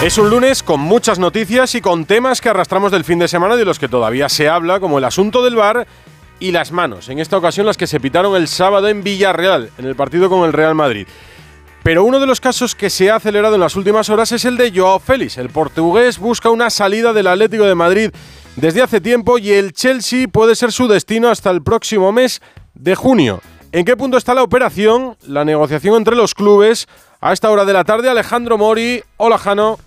Es un lunes con muchas noticias y con temas que arrastramos del fin de semana de los que todavía se habla, como el asunto del bar y las manos. En esta ocasión las que se pitaron el sábado en Villarreal, en el partido con el Real Madrid. Pero uno de los casos que se ha acelerado en las últimas horas es el de Joao Félix. El portugués busca una salida del Atlético de Madrid desde hace tiempo y el Chelsea puede ser su destino hasta el próximo mes de junio. ¿En qué punto está la operación? La negociación entre los clubes. A esta hora de la tarde, Alejandro Mori. Hola, Jano.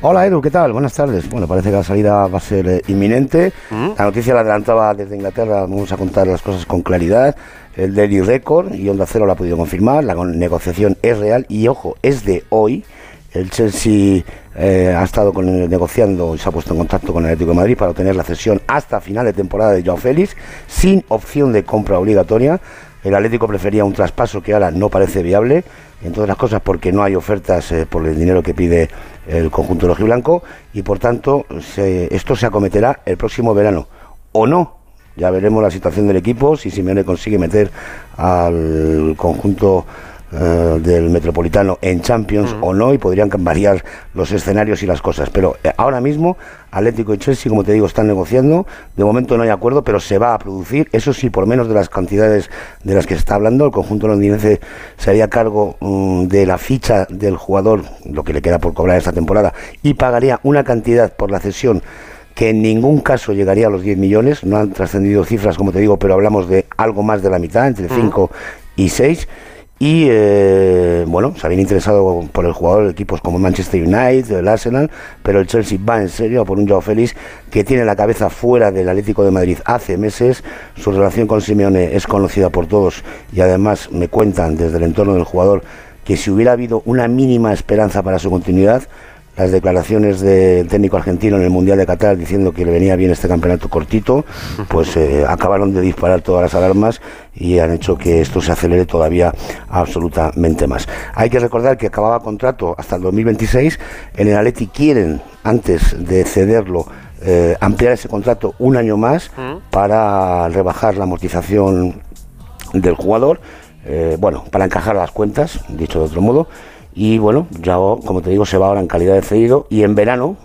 Hola Edu, ¿qué tal? Buenas tardes. Bueno, parece que la salida va a ser eh, inminente. Mm. La noticia la adelantaba desde Inglaterra, vamos a contar las cosas con claridad. El Daily Record y Onda Cero lo ha podido confirmar, la negociación es real y ojo, es de hoy. El Chelsea eh, ha estado con- negociando y se ha puesto en contacto con el Atlético de Madrid para obtener la cesión hasta final de temporada de Joao Félix, sin opción de compra obligatoria. El Atlético prefería un traspaso que ahora no parece viable, entre otras cosas porque no hay ofertas eh, por el dinero que pide el conjunto rojiblanco y por tanto esto se acometerá el próximo verano. O no, ya veremos la situación del equipo, si Simeone consigue meter al conjunto eh, del Metropolitano en Champions o no, y podrían variar los escenarios y las cosas. Pero eh, ahora mismo, Atlético y Chelsea, como te digo, están negociando. De momento no hay acuerdo, pero se va a producir. Eso sí, por menos de las cantidades de las que se está hablando, el conjunto londinense se haría cargo mm, de la ficha del jugador, lo que le queda por cobrar esta temporada, y pagaría una cantidad por la cesión que en ningún caso llegaría a los 10 millones, no han trascendido cifras, como te digo, pero hablamos de algo más de la mitad, entre 5 y 6. Y eh, bueno, se habían interesado por el jugador equipos como Manchester United, el Arsenal, pero el Chelsea va en serio por un Joao Félix que tiene la cabeza fuera del Atlético de Madrid hace meses. Su relación con Simeone es conocida por todos y además me cuentan desde el entorno del jugador que si hubiera habido una mínima esperanza para su continuidad, las declaraciones del técnico argentino en el Mundial de Qatar diciendo que le venía bien este campeonato cortito, pues eh, acabaron de disparar todas las alarmas y han hecho que esto se acelere todavía absolutamente más. Hay que recordar que acababa contrato hasta el 2026, en el Atleti quieren, antes de cederlo, eh, ampliar ese contrato un año más para rebajar la amortización del jugador, eh, bueno, para encajar las cuentas, dicho de otro modo, y bueno, ya como te digo, se va ahora en calidad de cedido y en verano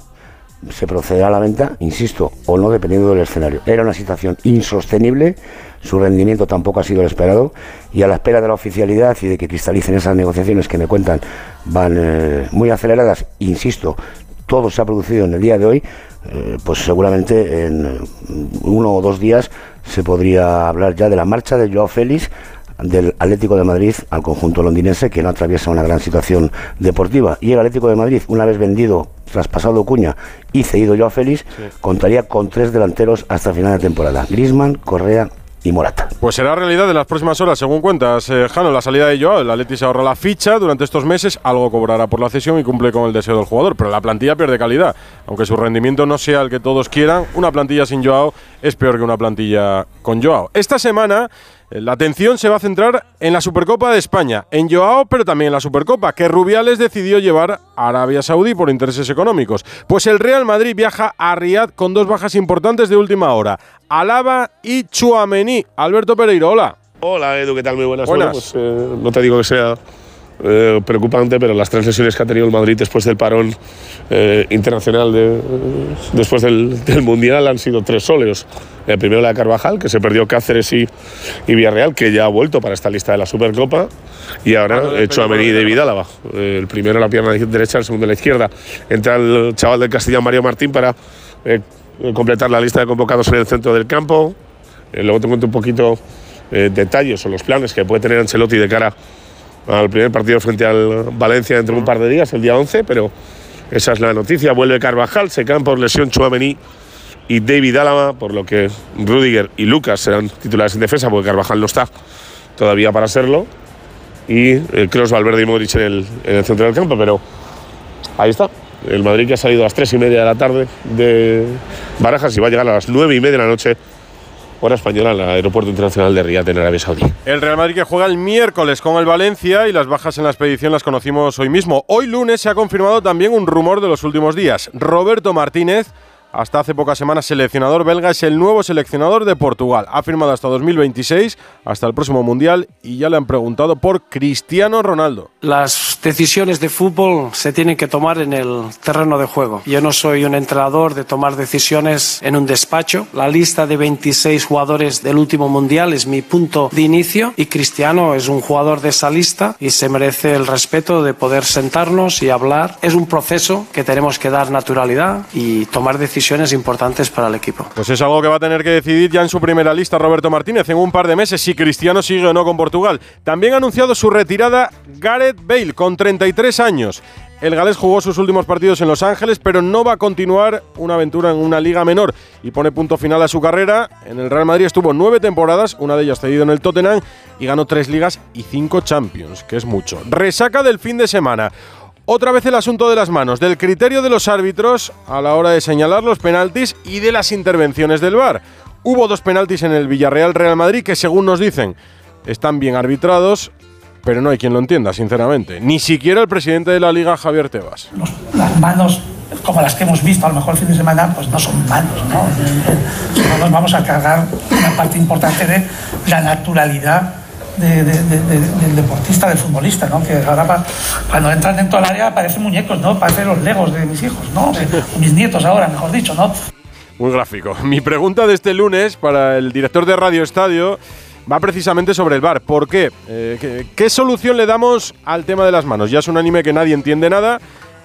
se procederá a la venta, insisto, o no, dependiendo del escenario. Era una situación insostenible, su rendimiento tampoco ha sido el esperado, y a la espera de la oficialidad y de que cristalicen esas negociaciones que me cuentan van eh, muy aceleradas, insisto, todo se ha producido en el día de hoy, eh, pues seguramente en uno o dos días se podría hablar ya de la marcha de Joao Félix del Atlético de Madrid al conjunto londinense que no atraviesa una gran situación deportiva y el Atlético de Madrid una vez vendido traspasado Cuña y cedido Joao Félix contaría con tres delanteros hasta final de temporada Griezmann, Correa y Morata Pues será realidad en las próximas horas, según cuentas, eh, Jano, la salida de Joao. El Atleti se ahorra la ficha durante estos meses, algo cobrará por la cesión y cumple con el deseo del jugador. Pero la plantilla pierde calidad. Aunque su rendimiento no sea el que todos quieran, una plantilla sin Joao es peor que una plantilla con Joao. Esta semana la atención se va a centrar en la Supercopa de España, en Joao, pero también en la Supercopa, que Rubiales decidió llevar a Arabia Saudí por intereses económicos. Pues el Real Madrid viaja a Riyadh con dos bajas importantes de última hora, Alaba y Chuamení. Alberto Pereiro, hola. Hola Edu, ¿qué tal? Muy buenas. Buenas. Bueno, pues, eh, no te digo que sea eh, preocupante, pero las tres lesiones que ha tenido el Madrid después del parón eh, internacional de- después del, del Mundial han sido tres sóleos. El primero la de Carvajal, que se perdió Cáceres y, y Villarreal, que ya ha vuelto para esta lista de la Supercopa. Y ahora Hablo del hecho a Mení de Vidálava. Eh, el primero la pierna derecha, el segundo la izquierda. Entra el chaval del Castellán, Mario Martín, para eh, completar la lista de convocados en el centro del campo. Luego te cuento un poquito detalles o los planes que puede tener Ancelotti de cara al primer partido frente al Valencia dentro de un par de días, el día 11, pero esa es la noticia. Vuelve Carvajal, se caen por lesión Chouameni y David Álava, por lo que Rudiger y Lucas serán titulares en defensa, porque Carvajal no está todavía para serlo. Y eh, Kroos, Valverde y Modric en el, en el centro del campo, pero ahí está. El Madrid que ha salido a las 3 y media de la tarde de Barajas y va a llegar a las 9 y media de la noche hora española al Aeropuerto Internacional de Riyadh en Arabia Saudí. El Real Madrid que juega el miércoles con el Valencia y las bajas en la expedición las conocimos hoy mismo. Hoy lunes se ha confirmado también un rumor de los últimos días. Roberto Martínez, hasta hace pocas semanas seleccionador belga, es el nuevo seleccionador de Portugal. Ha firmado hasta 2026, hasta el próximo Mundial, y ya le han preguntado por Cristiano Ronaldo. Las decisiones de fútbol se tienen que tomar en el terreno de juego. Yo no soy un entrenador de tomar decisiones en un despacho. La lista de 26 jugadores del último mundial es mi punto de inicio y Cristiano es un jugador de esa lista y se merece el respeto de poder sentarnos y hablar. Es un proceso que tenemos que dar naturalidad y tomar decisiones importantes para el equipo. Pues es algo que va a tener que decidir ya en su primera lista Roberto Martínez en un par de meses si Cristiano sigue o no con Portugal. También ha anunciado su retirada Gareth Bale con 33 años. El galés jugó sus últimos partidos en Los Ángeles, pero no va a continuar una aventura en una liga menor y pone punto final a su carrera. En el Real Madrid estuvo nueve temporadas, una de ellas cedido en el Tottenham, y ganó tres ligas y cinco Champions, que es mucho. Resaca del fin de semana. Otra vez el asunto de las manos, del criterio de los árbitros a la hora de señalar los penaltis y de las intervenciones del VAR. Hubo dos penaltis en el Villarreal Real Madrid que según nos dicen están bien arbitrados pero no hay quien lo entienda, sinceramente. Ni siquiera el presidente de la liga, Javier Tebas. las manos, como las que hemos visto a lo mejor el fin de semana, pues no son manos, ¿no? No nos vamos a cargar una parte importante de la naturalidad del deportista, del futbolista, ¿no? Que ahora cuando entran dentro del área parecen muñecos, ¿no? Parecen los legos de mis hijos, ¿no? mis nietos ahora, mejor dicho, ¿no? Muy gráfico. Mi pregunta de este lunes para el director de Radio Estadio va precisamente sobre el bar. ¿Por qué? Eh, ¿qué, solución le damos al tema de las manos? Ya es un anime que nadie entiende nada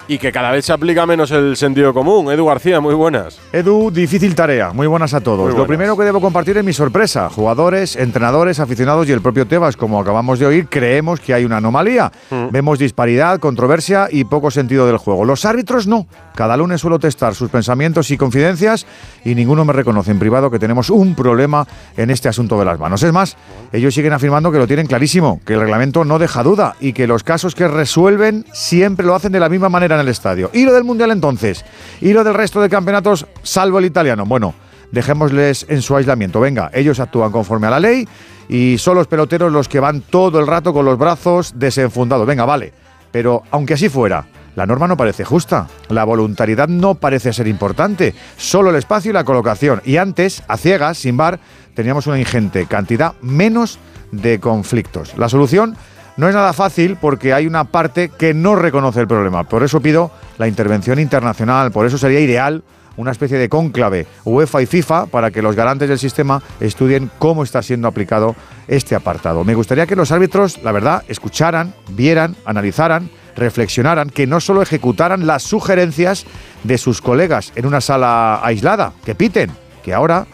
y que cada vez se aplica menos el sentido común. Edu García, muy buenas. Edu, difícil tarea. Muy buenas a todos. Lo primero que debo compartir es mi sorpresa. Jugadores, entrenadores, aficionados y el propio Tebas, como acabamos de oír, creemos que hay una anomalía. Mm. Vemos disparidad, controversia y poco sentido del juego. Los árbitros no. Cada lunes suelo testar sus pensamientos y confidencias y ninguno me reconoce en privado que tenemos un problema en este asunto de las manos. Es más, ellos siguen afirmando que lo tienen clarísimo, que el reglamento no deja duda y que los casos que resuelven siempre lo hacen de la misma manera en el estadio. ¿Y lo del Mundial entonces? ¿Y lo del resto de campeonatos, salvo el italiano? Bueno, dejémosles en su aislamiento. Venga, ellos actúan conforme a la ley y son los peloteros los que van todo el rato con los brazos desenfundados. Venga, vale. Pero aunque así fuera, la norma no parece justa. La voluntariedad no parece ser importante. Solo el espacio y la colocación. Y antes, a ciegas, sin bar, teníamos una ingente cantidad menos de conflictos. La solución no es nada fácil porque hay una parte que no reconoce el problema. Por eso pido la intervención internacional, por eso sería ideal una especie de cónclave UEFA y FIFA para que los garantes del sistema estudien cómo está siendo aplicado este apartado. Me gustaría que los árbitros, la verdad, escucharan, vieran, analizaran, reflexionaran, que no solo ejecutaran las sugerencias de sus colegas en una sala aislada, que piten, que ahora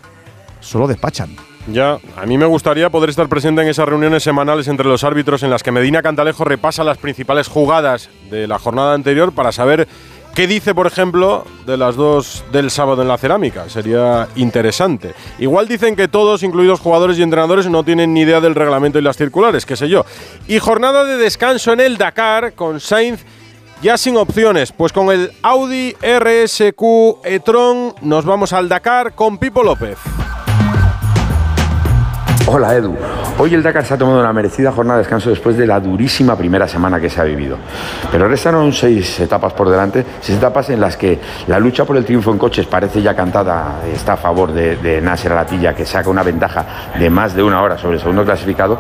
solo despachan. Ya, a mí me gustaría poder estar presente en esas reuniones semanales entre los árbitros en las que Medina Cantalejo repasa las principales jugadas de la jornada anterior para saber qué dice, por ejemplo, de las dos del sábado en la cerámica. Sería interesante. Igual dicen que todos, incluidos jugadores y entrenadores, no tienen ni idea del reglamento y las circulares, qué sé yo. Y jornada de descanso en el Dakar con Sainz ya sin opciones, pues con el Audi RSQ e-tron nos vamos al Dakar con Pipo López. Hola Edu, hoy el Dakar se ha tomado una merecida jornada de descanso después de la durísima primera semana que se ha vivido. Pero restaron seis etapas por delante, seis etapas en las que la lucha por el triunfo en coches parece ya cantada, está a favor de, Nasser Alatilla, que saca una ventaja de más de una hora sobre el segundo clasificado,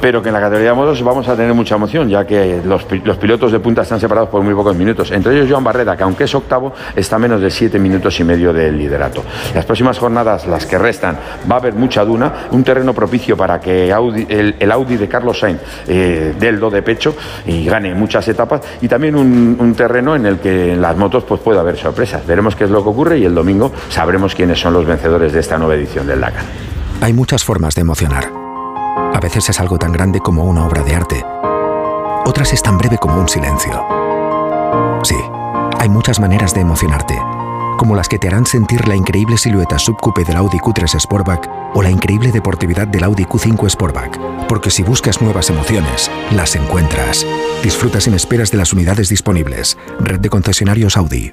pero que en la categoría de modos vamos a tener mucha emoción, ya que los, los pilotos de punta están separados por muy pocos minutos, entre ellos Joan Barreda, que aunque es octavo, está a menos de siete minutos y medio del liderato. Las próximas jornadas, las que restan, va a haber mucha duna, un terreno propicio para que el, Audi de Carlos Sainz eh, dé el do de pecho y gane muchas etapas y también un, terreno en el que en las motos pues puede haber sorpresas. Veremos qué es lo que ocurre y el domingo sabremos quiénes son los vencedores de esta nueva edición del Dakar. Hay muchas formas de emocionar. A veces es algo tan grande como una obra de arte. Otras es tan breve como un silencio. Sí, hay muchas maneras de emocionarte como las que te harán sentir la increíble silueta subcoupe del Audi Q3 Sportback o la increíble deportividad del Audi Q5 Sportback. Porque si buscas nuevas emociones, las encuentras. Disfruta sin esperas de las unidades disponibles. Red de concesionarios Audi.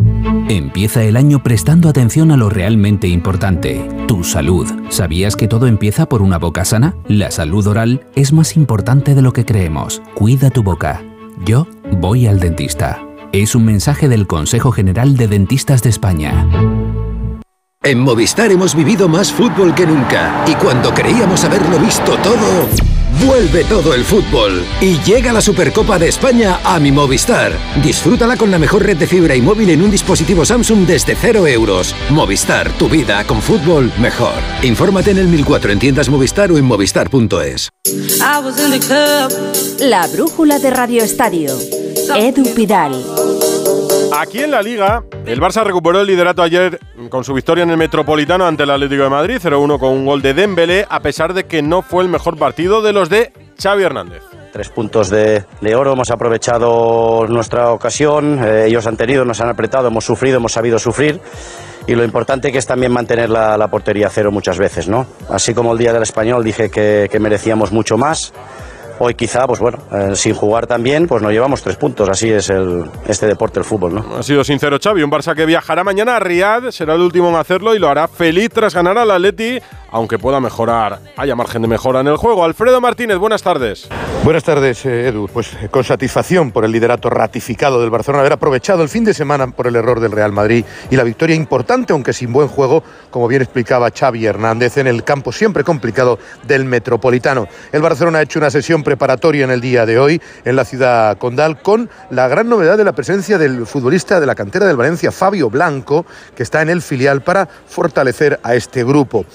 Empieza el año prestando atención a lo realmente importante, tu salud. ¿Sabías que todo empieza por una boca sana? La salud oral es más importante de lo que creemos. Cuida tu boca. Yo voy al dentista. Es un mensaje del Consejo General de Dentistas de España. En Movistar hemos vivido más fútbol que nunca y cuando creíamos haberlo visto todo, vuelve todo el fútbol y llega la Supercopa de España a mi Movistar. Disfrútala con la mejor red de fibra y móvil en un dispositivo Samsung desde 0 euros. Movistar, tu vida con fútbol mejor. Infórmate en el 1004 en tiendas Movistar o en movistar.es. La brújula de Radio Estadio. Edu Pidal. Aquí en la Liga, el Barça recuperó el liderato ayer con su victoria en el Metropolitano ante el Atlético de Madrid, 0-1 con un gol de Dembélé, a pesar de que no fue el mejor partido de los de Xavi Hernández. Tres puntos de, oro, hemos aprovechado nuestra ocasión, eh, ellos han tenido, nos han apretado, hemos sufrido, hemos sabido sufrir y lo importante que es también mantener la, portería cero muchas veces, ¿no? Así como el día del español dije que merecíamos mucho más. Hoy quizá, pues bueno, eh, sin jugar también, pues nos llevamos tres puntos. Así es el, este deporte, el fútbol, ¿no? Ha sido sincero Xavi, un Barça que viajará mañana a Riyadh, será el último en hacerlo y lo hará feliz tras ganar al Atleti, aunque pueda mejorar, haya margen de mejora en el juego. Alfredo Martínez, buenas tardes. Buenas tardes, eh, Edu. Pues eh, con satisfacción por el liderato ratificado del Barcelona, haber aprovechado el fin de semana por el error del Real Madrid y la victoria importante, aunque sin buen juego, como bien explicaba Xavi Hernández, en el campo siempre complicado del Metropolitano. El Barcelona ha hecho una sesión preparatoria en el día de hoy en la ciudad condal con la gran novedad de la presencia del futbolista de la cantera del Valencia, Fabio Blanco, que está en el filial para fortalecer a este grupo.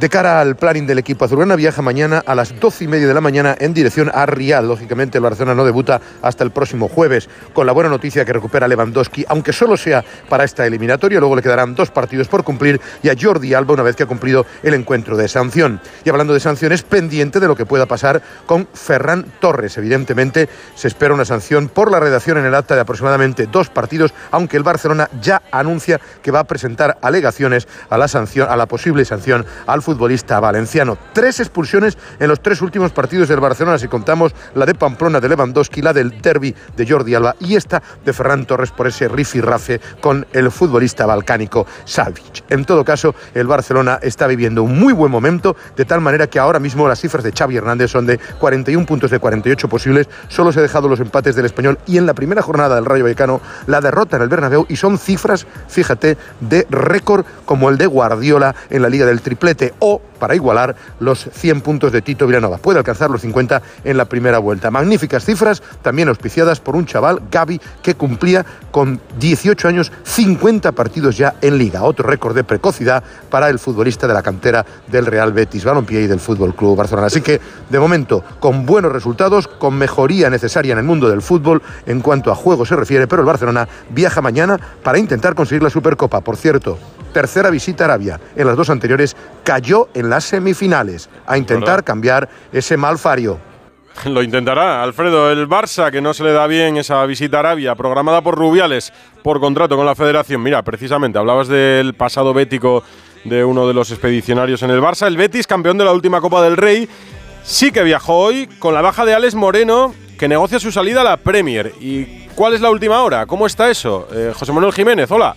De cara al planning del equipo azulgrana, viaja mañana a las doce y media de la mañana en dirección a Riyadh. Lógicamente, el Barcelona no debuta hasta el próximo jueves, con la buena noticia que recupera Lewandowski, aunque solo sea para esta eliminatoria. Luego le quedarán dos partidos por cumplir y a Jordi Alba una vez que ha cumplido el encuentro de sanción. Y hablando de sanciones, pendiente de lo que pueda pasar con Ferran Torres. Evidentemente, se espera una sanción por la redacción en el acta de aproximadamente dos partidos, aunque el Barcelona ya anuncia que va a presentar alegaciones a la sanción, a la posible sanción al futbolista valenciano. Tres expulsiones en los tres últimos partidos del Barcelona, si contamos la de Pamplona de Lewandowski, la del derby de Jordi Alba y esta de Ferran Torres por ese rifirrafe con el futbolista balcánico Savic. En todo caso, el Barcelona está viviendo un muy buen momento, de tal manera que ahora mismo las cifras de Xavi Hernández son de 41 puntos de 48 posibles, solo se ha dejado los empates del español y en la primera jornada del Rayo Vallecano la derrota en el Bernabéu y son cifras, fíjate, de récord como el de Guardiola en la Liga del Triplete o para igualar los 100 puntos de Tito Vilanova. Puede alcanzar los 50 en la primera vuelta. Magníficas cifras, también auspiciadas por un chaval, Gaby, que cumplía con 18 años 50 partidos ya en liga. Otro récord de precocidad para el futbolista de la cantera del Real Betis Balompié y del Fútbol Club Barcelona. Así que, de momento, con buenos resultados, con mejoría necesaria en el mundo del fútbol en cuanto a juego se refiere, pero el Barcelona viaja mañana para intentar conseguir la Supercopa. Por cierto, tercera visita a Arabia. En las dos anteriores cayó en las semifinales a intentar cambiar ese mal fario. Lo intentará Alfredo. El Barça, que no se le da bien esa visita a Arabia, programada por Rubiales por contrato con la federación. Mira, precisamente, hablabas del pasado bético de uno de los expedicionarios en el Barça. El Betis, campeón de la última Copa del Rey, sí que viajó hoy con la baja de Alex Moreno, que negocia su salida a la Premier. ¿Y cuál es la última hora? ¿Cómo está eso? Eh, José Manuel Jiménez, hola.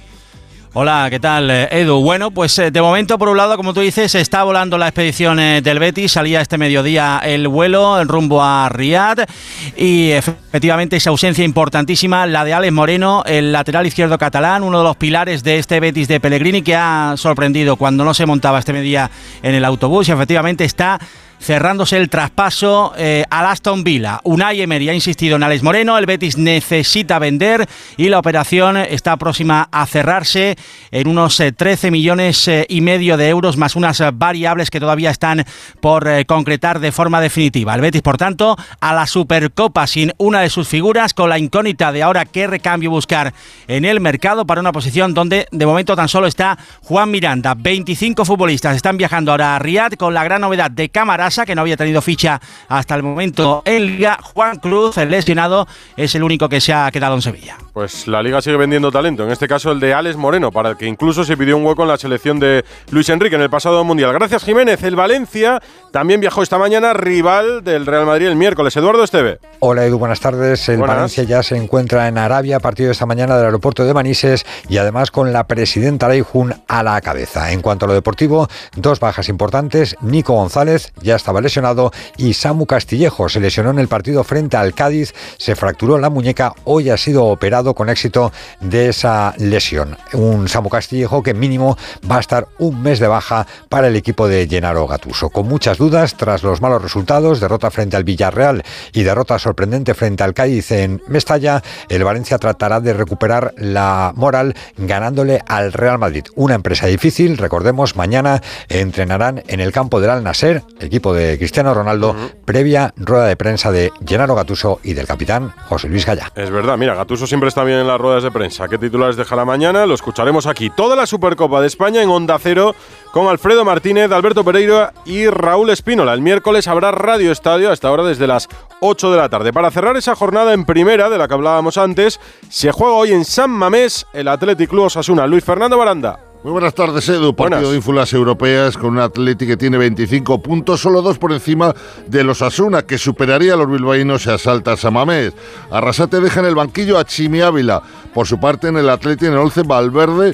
Hola, ¿qué tal, eh, Edu? Bueno, pues eh, de momento, por un lado, como tú dices, está volando la expedición eh, del Betis. Salía este mediodía el vuelo en rumbo a Riyadh y efectivamente esa ausencia importantísima, la de Alex Moreno, el lateral izquierdo catalán, uno de los pilares de este Betis de Pellegrini que ha sorprendido cuando no se montaba este mediodía en el autobús y efectivamente está cerrándose el traspaso eh, al Aston Villa. Unai Emery ha insistido en Alex Moreno, el Betis necesita vender y la operación está próxima a cerrarse en unos 13 millones y medio de euros más unas variables que todavía están por concretar de forma definitiva. El Betis, por tanto, a la Supercopa sin una de sus figuras, con la incógnita de ahora qué recambio buscar en el mercado para una posición donde de momento tan solo está Juan Miranda. 25 futbolistas están viajando ahora a Riyadh con la gran novedad de cámaras que no había tenido ficha hasta el momento en Liga. Juan Cruz, el lesionado, es el único que se ha quedado en Sevilla. Pues la liga sigue vendiendo talento, en este caso el de Alex Moreno, para el que incluso se pidió un hueco en la selección de Luis Enrique en el pasado Mundial. Gracias Jiménez, el Valencia también viajó esta mañana, rival del Real Madrid el miércoles. Eduardo Esteve. Hola Edu, buenas tardes. El Valencia ya se encuentra en Arabia a partir de esta mañana del aeropuerto de Manises y además con la presidenta Reijun a la cabeza. En cuanto a lo deportivo, dos bajas importantes. Nico González ya estaba lesionado y Samu Castillejo se lesionó en el partido frente al Cádiz, se fracturó la muñeca, hoy ha sido operado con éxito de esa lesión. Un Samu Castillejo que mínimo va a estar un mes de baja para el equipo de Gennaro Gatuso. Con muchas dudas tras los malos resultados, derrota frente al Villarreal y derrota sorprendente frente al Cádiz en Mestalla, el Valencia tratará de recuperar la moral ganándole al Real Madrid. Una empresa difícil, recordemos, mañana entrenarán en el campo del Al Nasser, equipo de Cristiano Ronaldo, previa rueda de prensa de Gennaro Gatuso y del capitán José Luis Gallá. Es verdad, mira, Gatuso siempre bien en las ruedas de prensa. ¿Qué titulares deja la mañana? Lo escucharemos aquí. Toda la Supercopa de España en Onda Cero con Alfredo Martínez, Alberto Pereira y Raúl Espínola. El miércoles habrá Radio Estadio hasta ahora desde las 8 de la tarde. Para cerrar esa jornada en primera, de la que hablábamos antes, se juega hoy en San Mamés el Athletic Club Osasuna. Luis Fernando Baranda. Muy buenas tardes, Edu. Partido de ínfulas europeas con un Atleti que tiene 25 puntos, solo dos por encima de los Asuna, que superaría a los bilbaínos y asalta a Samamés. Arrasate deja en el banquillo a Chimi Ávila. Por su parte, en el Atleti, en el 11, Valverde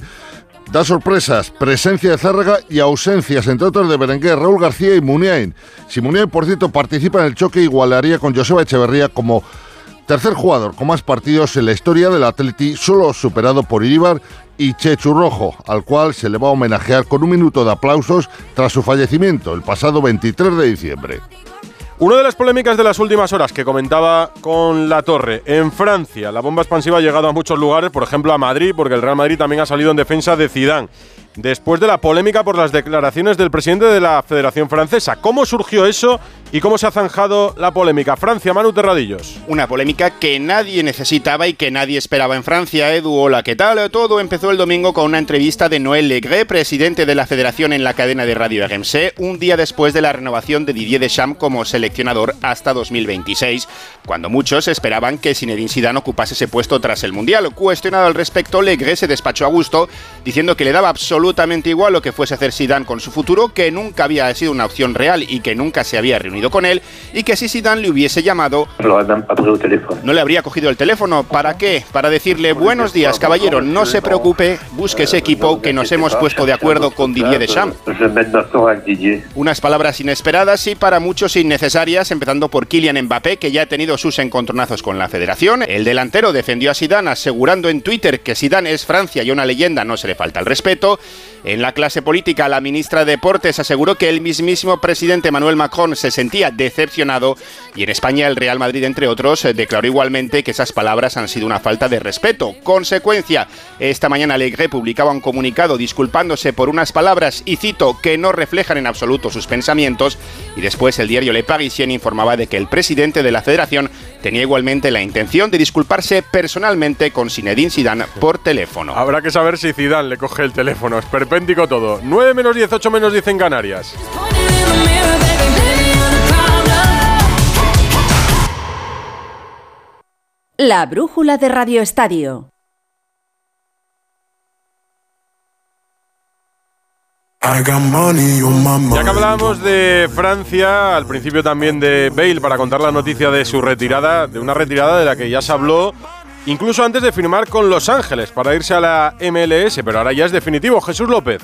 da sorpresas, presencia de Zárraga y ausencias, entre otros, de Berenguer, Raúl García y Muniain. Si Muniain, por cierto, participa en el choque, igualaría con Joseba Echeverría como tercer jugador con más partidos en la historia del Atleti, solo superado por Iríbar y Chechu Rojo, al cual se le va a homenajear con un minuto de aplausos tras su fallecimiento el pasado 23 de diciembre. Una de las polémicas de las últimas horas que comentaba con La Torre, en Francia la bomba expansiva ha llegado a muchos lugares, por ejemplo a Madrid, porque el Real Madrid también ha salido en defensa de Zidane después de la polémica por las declaraciones del presidente de la Federación Francesa. ¿Cómo surgió eso y cómo se ha zanjado la polémica? Francia, Manu Terradillos. Una polémica que nadie necesitaba y que nadie esperaba en Francia. Edu, hola, ¿qué tal? Todo empezó el domingo con una entrevista de Noël Legré, presidente de la Federación en la cadena de radio RMC, un día después de la renovación de Didier Deschamps como seleccionador hasta 2026, cuando muchos esperaban que Zinedine Zidane ocupase ese puesto tras el Mundial. Cuestionado al respecto, Legré se despachó a gusto, diciendo que le daba absolutamente igual lo que fuese hacer Zidane con su futuro, que nunca había sido una opción real y que nunca se había reunido con él, y que si Zidane le hubiese llamado, no le habría cogido el teléfono. ¿Para qué? Para decirle, buenos días, caballero, no se preocupe, busque ese equipo que nos hemos puesto de acuerdo con Didier Deschamps. Unas palabras inesperadas y para muchos innecesarias, empezando por Kylian Mbappé, que ya ha tenido sus encontronazos con la federación. El delantero defendió a Zidane asegurando en Twitter que Zidane es Francia y una leyenda, no se le falta el respeto. En la clase política, la ministra de Deportes aseguró que el mismísimo presidente Manuel Macron se sentía decepcionado y en España el Real Madrid, entre otros, declaró igualmente que esas palabras han sido una falta de respeto. Consecuencia, esta mañana Alegre publicaba un comunicado disculpándose por unas palabras, y cito, que no reflejan en absoluto sus pensamientos, y después el diario Le Parisien informaba de que el presidente de la federación tenía igualmente la intención de disculparse personalmente con Zinedine Zidane por teléfono. Habrá que saber si Zidane le coge el teléfono, es perpéntico todo. 9 menos 10, 8 menos 10 en Canarias. La brújula de Radio Estadio. Ya que hablábamos de Francia, al principio también de Bale, para contar la noticia de su retirada, de una retirada de la que ya se habló incluso antes de firmar con Los Ángeles para irse a la MLS, pero ahora ya es definitivo. Jesús López.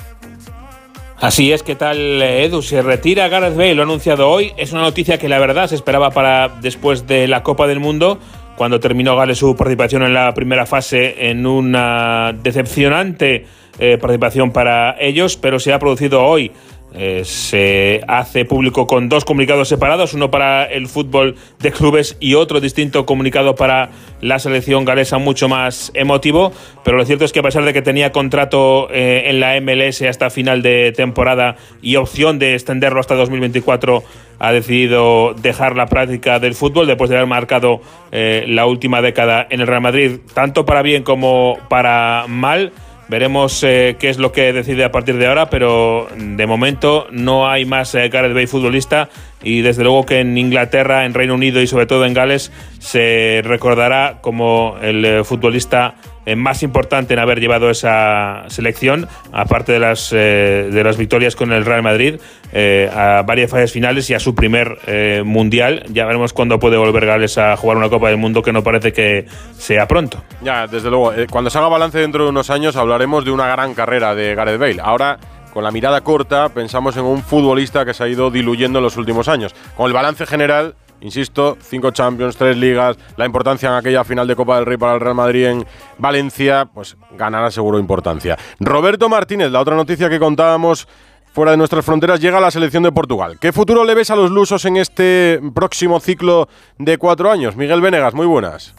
Así es, ¿qué tal Edu? Se retira Gareth Bale, lo ha anunciado hoy. Es una noticia que la verdad se esperaba para después de la Copa del Mundo, cuando terminó Gales su participación en la primera fase en una decepcionante eh, participación para ellos, pero se ha producido hoy. Eh, se hace público con dos comunicados separados, uno para el fútbol de clubes y otro distinto comunicado para la selección galesa, mucho más emotivo. Pero lo cierto es que a pesar de que tenía contrato eh, en la MLS hasta final de temporada y opción de extenderlo hasta 2024, ha decidido dejar la práctica del fútbol después de haber marcado la última década en el Real Madrid, tanto para bien como para mal Veremos eh, qué es lo que decide a partir de ahora, pero de momento no hay más eh, Gareth Bale futbolista y desde luego que en Inglaterra, en Reino Unido y sobre todo en Gales se recordará como el eh, futbolista más importante en haber llevado esa selección, aparte de las, eh, de las victorias con el Real Madrid, eh, a varias fases finales y a su primer eh, mundial. Ya veremos cuándo puede volver Gales a jugar una Copa del Mundo que no parece que sea pronto. Ya, desde luego. eh, cuando se haga balance dentro de unos años hablaremos de una gran carrera de Gareth Bale. Ahora, con la mirada corta, pensamos en un futbolista que se ha ido diluyendo en los últimos años. Con el balance general, insisto, cinco Champions, tres ligas, la importancia en aquella final de Copa del Rey para el Real Madrid en Valencia, pues ganará seguro importancia. Roberto Martínez, la otra noticia que contábamos fuera de nuestras fronteras, llega a la selección de Portugal. ¿Qué futuro le ves a los lusos en este próximo ciclo de cuatro años? Miguel Venegas, muy buenas.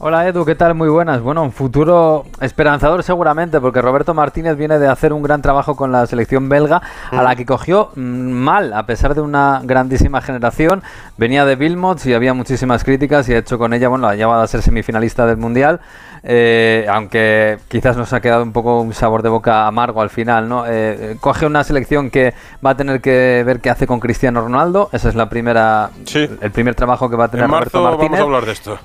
Hola Edu, ¿qué tal? Muy buenas. Bueno, un futuro esperanzador seguramente, porque Roberto Martínez viene de hacer un gran trabajo con la selección belga, a la que cogió mm, mal, a pesar de una grandísima generación. Venía de Vilmots y había muchísimas críticas y ha hecho con ella, bueno, la ha llevado a ser semifinalista del Mundial, eh, aunque quizás nos ha quedado un poco un sabor de boca amargo al final, ¿no? Eh, coge una selección que va a tener que ver qué hace con Cristiano Ronaldo, esa es la primera, el primer trabajo que va a tener En Roberto marzo Martínez. vamos a hablar de esto.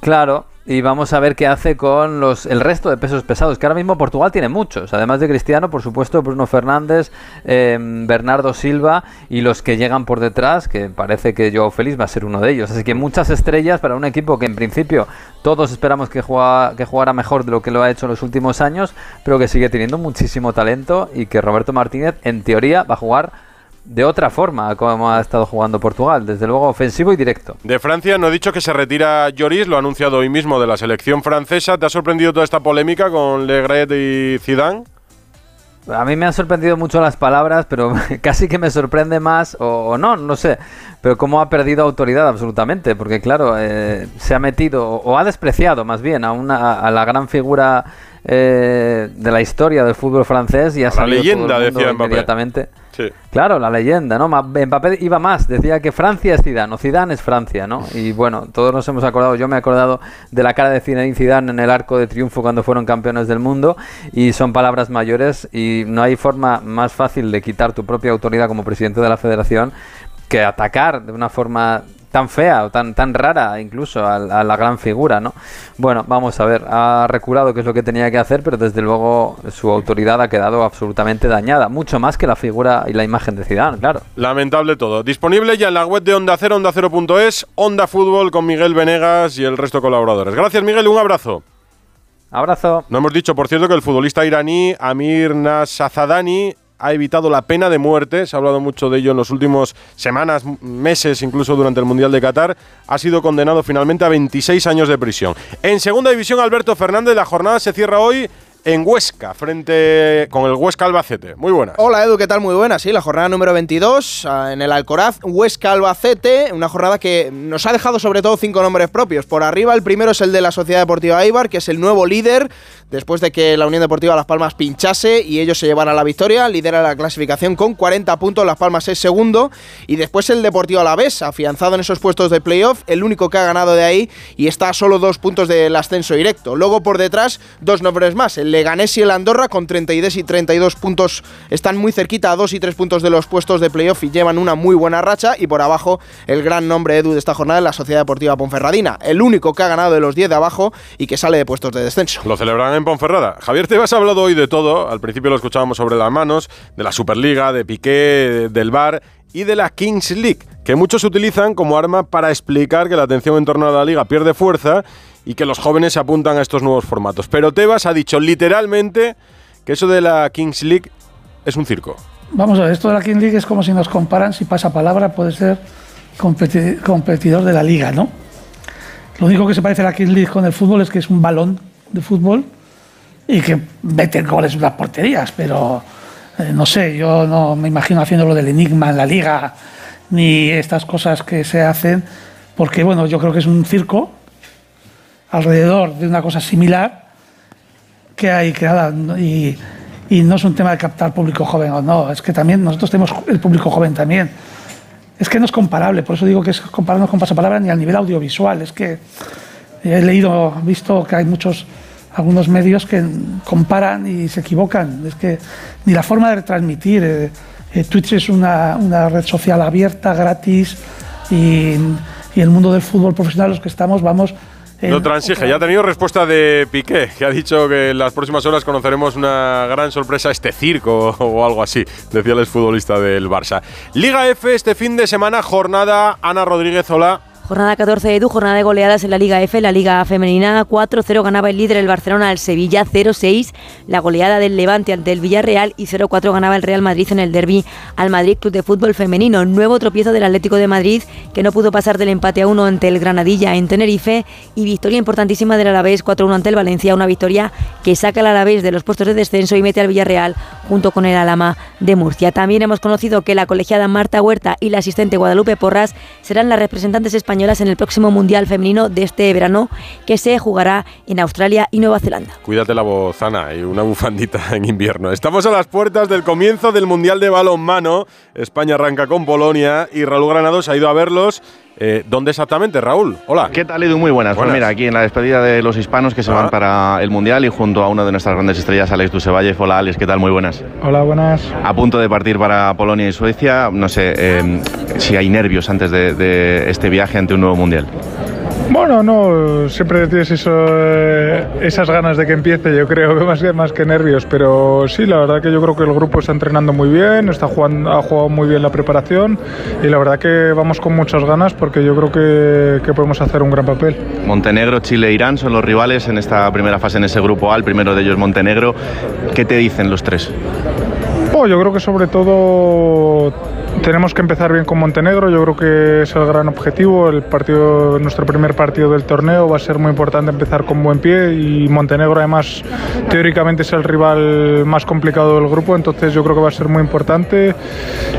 Claro, y vamos a ver qué hace con los el resto de pesos pesados, que ahora mismo Portugal tiene muchos, además de Cristiano, por supuesto, Bruno Fernández, eh, Bernardo Silva y los que llegan por detrás, que parece que Joao Félix va a ser uno de ellos. Así que muchas estrellas para un equipo que en principio todos esperamos que, juega, que jugara mejor de lo que lo ha hecho en los últimos años, pero que sigue teniendo muchísimo talento y que Roberto Martínez, en teoría, va a jugar de otra forma como ha estado jugando Portugal, desde luego ofensivo y directo. De Francia no he dicho que se retira Lloris, lo ha anunciado hoy mismo de la selección francesa. ¿Te ha sorprendido toda esta polémica con Legret y Zidane? A mí me han sorprendido mucho las palabras, pero casi que me sorprende más, o, o no, no sé, pero cómo ha perdido autoridad absolutamente, porque claro, eh, se ha metido, o, o ha despreciado más bien a, una, a la gran figura eh, de la historia del fútbol francés y ha la salido todo leyenda, el mundo decía inmediatamente. Sí. Claro, la leyenda, ¿no? Mbappé iba más, decía que Francia es Zidane, o Zidane es Francia, ¿no? Y bueno, todos nos hemos acordado, yo me he acordado de la cara de Zinedine Zidane en el arco de triunfo cuando fueron campeones del mundo y son palabras mayores y no hay forma más fácil de quitar tu propia autoridad como presidente de la federación que atacar de una forma tan fea o tan, tan rara incluso a, a la gran figura, ¿no? Bueno, vamos a ver, ha reculado que es lo que tenía que hacer, pero desde luego su autoridad ha quedado absolutamente dañada, mucho más que la figura y la imagen de Zidane, claro. Lamentable todo. Disponible ya en la web de Onda Cero, Onda Cero.es, Onda Fútbol con Miguel Venegas y el resto de colaboradores. Gracias, Miguel, un abrazo. Abrazo. No hemos dicho, por cierto, que el futbolista iraní Amir Nasazadani ha evitado la pena de muerte. Se ha hablado mucho de ello en las últimas semanas, meses, incluso durante el Mundial de Qatar. Ha sido condenado finalmente a 26 años de prisión. En segunda división, Alberto Fernández, la jornada se cierra hoy en Huesca, frente con el Huesca Albacete. Muy buenas. Hola Edu, ¿qué tal? Muy buena, sí, la jornada número 22 ah, en el Alcoraz, Huesca Albacete, una jornada que nos ha dejado sobre todo cinco nombres propios. Por arriba el primero es el de la Sociedad Deportiva Eibar, que es el nuevo líder después de que la Unión Deportiva Las Palmas pinchase y ellos se llevaran la victoria, lidera la clasificación con 40 puntos, Las Palmas es segundo y después el Deportivo Alavés, afianzado en esos puestos de playoff, el único que ha ganado de ahí y está a solo dos puntos del ascenso directo. Luego por detrás dos nombres más, Leganés y el Andorra con 32 y 32 puntos están muy cerquita a 2 y 3 puntos de los puestos de playoff y llevan una muy buena racha y por abajo el gran nombre Edu de esta jornada es la Sociedad Deportiva Ponferradina, el único que ha ganado de los 10 de abajo y que sale de puestos de descenso. Lo celebrarán en Ponferrada. Javier Tebas ha hablado hoy de todo. Al principio lo escuchábamos sobre las manos, de la Superliga, de Piqué, del Bar y de la Kings League, que muchos utilizan como arma para explicar que la atención en torno a la liga pierde fuerza y que los jóvenes se apuntan a estos nuevos formatos. Pero Tebas ha dicho literalmente que eso de la Kings League es un circo. Vamos a ver, esto de la King League es como si nos comparan, si pasa palabra, puede ser competi- competidor de la liga, ¿no? Lo único que se parece a la King League con el fútbol es que es un balón de fútbol y que mete goles en las porterías, pero eh, no sé, yo no me imagino haciendo lo del enigma en la liga ni estas cosas que se hacen, porque bueno, yo creo que es un circo alrededor de una cosa similar que hay creada y, y no es un tema de captar público joven o no, es que también nosotros tenemos el público joven también. Es que no es comparable, por eso digo que es compararnos con pasapalabra ni al nivel audiovisual, es que he leído, visto que hay muchos algunos medios que comparan y se equivocan. Es que ni la forma de retransmitir. Eh, eh, Twitch es una, una, red social abierta, gratis, y, y el mundo del fútbol profesional, los que estamos, vamos. No transige, ya ha tenido respuesta de Piqué, que ha dicho que en las próximas horas conoceremos una gran sorpresa, este circo o algo así, decía el exfutbolista del Barça. Liga F, este fin de semana, jornada Ana Rodríguez, hola. Jornada 14 de Edu, jornada de goleadas en la Liga F, la Liga Femenina 4-0 ganaba el líder el Barcelona al Sevilla 0-6, la goleada del Levante ante el Villarreal y 0-4 ganaba el Real Madrid en el derby al Madrid Club de Fútbol Femenino. Nuevo tropiezo del Atlético de Madrid que no pudo pasar del empate a 1 ante el Granadilla en Tenerife y victoria importantísima del Alavés 4-1 ante el Valencia, una victoria que saca al Alavés de los puestos de descenso y mete al Villarreal junto con el Alama de Murcia. También hemos conocido que la colegiada Marta Huerta y la asistente Guadalupe Porras serán las representantes españolas en el próximo Mundial Femenino de este verano que se jugará en Australia y Nueva Zelanda. Cuídate la voz, Ana, y una bufandita en invierno. Estamos a las puertas del comienzo del Mundial de Balonmano. España arranca con Polonia y Raúl Granados ha ido a verlos. Eh, ¿Dónde exactamente, Raúl? Hola. ¿Qué tal, Edu? Muy buenas. Pues mira, aquí en la despedida de los hispanos que se van para el Mundial y junto a una de nuestras grandes estrellas, Alex Dusevalle. Hola, Alex, ¿qué tal? Muy buenas. Hola, buenas. A punto de partir para Polonia y Suecia. No sé eh, si hay nervios antes de, de este viaje ante un nuevo Mundial. Bueno, no, siempre tienes eso, eh, esas ganas de que empiece, yo creo, más que, más que nervios, pero sí, la verdad que yo creo que el grupo está entrenando muy bien, está jugando, ha jugado muy bien la preparación y la verdad que vamos con muchas ganas porque yo creo que, que podemos hacer un gran papel. Montenegro, Chile e Irán son los rivales en esta primera fase en ese grupo A, el primero de ellos Montenegro. ¿Qué te dicen los tres? Oh, yo creo que sobre todo tenemos que empezar bien con Montenegro, yo creo que es el gran objetivo. El partido, nuestro primer partido del torneo va a ser muy importante empezar con buen pie y Montenegro además teóricamente es el rival más complicado del grupo, entonces yo creo que va a ser muy importante.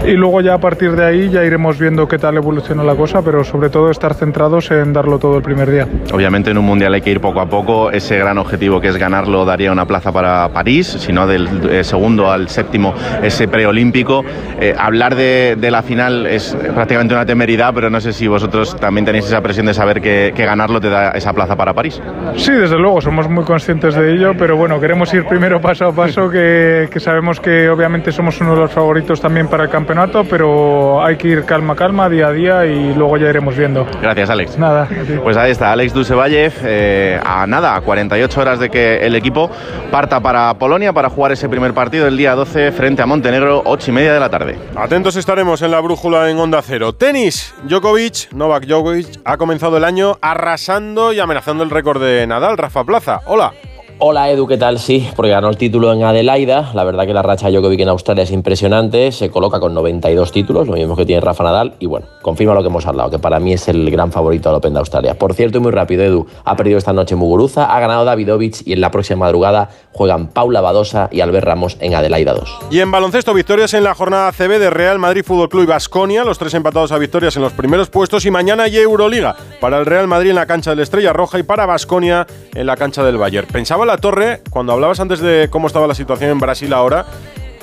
Y luego ya a partir de ahí ya iremos viendo qué tal evoluciona la cosa, pero sobre todo estar centrados en darlo todo el primer día. Obviamente en un mundial hay que ir poco a poco. Ese gran objetivo que es ganarlo daría una plaza para París, si no del eh, segundo al séptimo ese preolímpico. Eh, hablar de, de, la final es prácticamente una temeridad, pero no sé si vosotros también tenéis esa presión de saber que, que, ganarlo te da esa plaza para París. Sí, desde luego, somos muy conscientes de ello, pero bueno, queremos ir primero paso a paso, que, que sabemos que obviamente somos uno de los favoritos también para el campeonato, pero hay que ir calma, calma, día a día y luego ya iremos viendo. Gracias, Alex. Nada. Pues ahí está, Alex Dusevallev, eh, a nada, a 48 horas de que el equipo parta para Polonia para jugar ese primer partido el día 12 frente a Montenegro, 8 y media de la tarde. Atentos estaremos en la brújula en Onda Cero. Tenis, Djokovic, Novak Djokovic ha comenzado el año arrasando y amenazando el récord de Nadal, Rafa Plaza. Hola. Hola Edu, ¿qué tal? Sí, porque ganó el título en Adelaida. La verdad que la racha de en Australia es impresionante. Se coloca con 92 títulos, lo mismo que tiene Rafa Nadal. Y bueno, confirma lo que hemos hablado, que para mí es el gran favorito al Open de Australia. Por cierto, y muy rápido, Edu, ha perdido esta noche Muguruza, ha ganado Davidovich y en la próxima madrugada juegan Paula Badosa y Albert Ramos en Adelaida 2. Y en baloncesto, victorias en la jornada CB de Real Madrid Fútbol Club y Basconia, los tres empatados a victorias en los primeros puestos. Y mañana hay Euroliga para el Real Madrid en la cancha de la Estrella Roja y para Basconia en la cancha del Bayern. Pensaba la torre, cuando hablabas antes de cómo estaba la situación en Brasil ahora,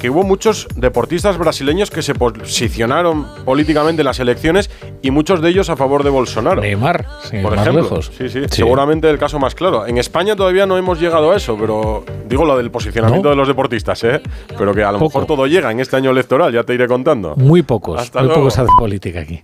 que hubo muchos deportistas brasileños que se posicionaron políticamente en las elecciones y muchos de ellos a favor de Bolsonaro. Neymar, por ejemplo. Lejos. Sí, sí, sí, seguramente el caso más claro. En España todavía no hemos llegado a eso, pero digo lo del posicionamiento ¿No? de los deportistas, ¿eh? Pero que a lo Poco. mejor todo llega en este año electoral, ya te iré contando. Muy pocos, Hasta muy luego. pocos hacen política aquí.